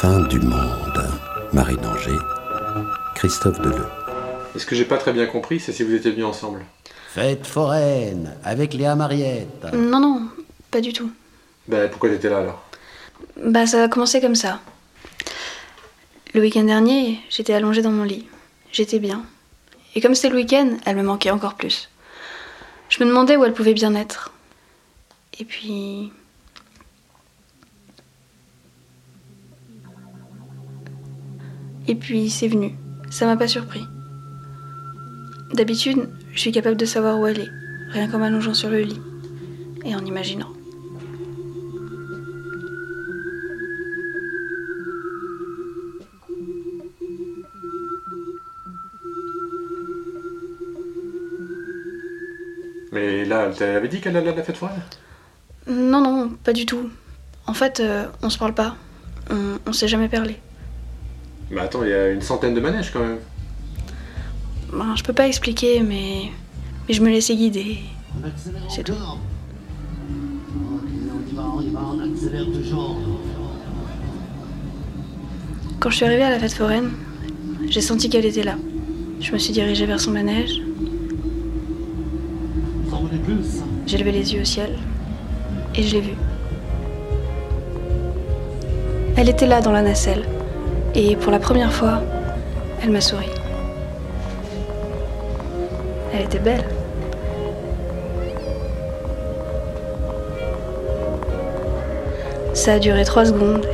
Fin du monde. Marie Danger, Christophe Deleu. Et ce que j'ai pas très bien compris, c'est si vous étiez venus ensemble. Fête foraine avec Léa Mariette. Non, non, pas du tout. Ben pourquoi t'étais là alors Bah, ça a commencé comme ça. Le week-end dernier, j'étais allongée dans mon lit. J'étais bien. Et comme c'était le week-end, elle me manquait encore plus. Je me demandais où elle pouvait bien être. Et puis. Et puis c'est venu. Ça m'a pas surpris. D'habitude, je suis capable de savoir où elle est, rien qu'en m'allongeant sur le lit et en imaginant. Mais là, elle t'avait dit qu'elle allait à la fête foraine? Non, non, pas du tout. En fait, euh, on se parle pas. On, on s'est jamais parlé. Mais attends, il y a une centaine de manèges quand même. Ben, je peux pas expliquer, mais, mais je me laissais guider. C'est tout. Quand je suis arrivée à la fête foraine, j'ai senti qu'elle était là. Je me suis dirigée vers son manège. J'ai levé les yeux au ciel et je l'ai vue. Elle était là dans la nacelle et pour la première fois, elle m'a souri. Elle était belle. Ça a duré trois secondes.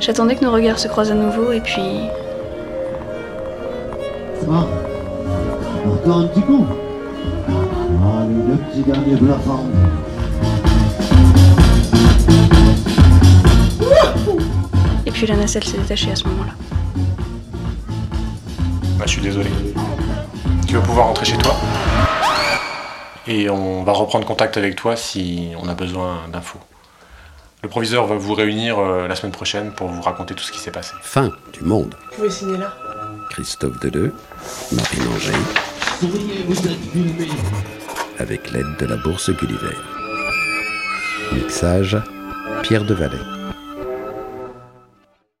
J'attendais que nos regards se croisent à nouveau et puis Encore un petit coup Allez, le petit dernier bluffant. et puis la nacelle s'est détachée à ce moment-là. Bah, je suis désolé. Tu vas pouvoir rentrer chez toi. Et on va reprendre contact avec toi si on a besoin d'infos. Le proviseur va vous réunir euh, la semaine prochaine pour vous raconter tout ce qui s'est passé. Fin du monde. Vous pouvez signer là Christophe Deleu, êtes filmé. avec l'aide de la Bourse Gulliver. Mixage, Pierre Devalet.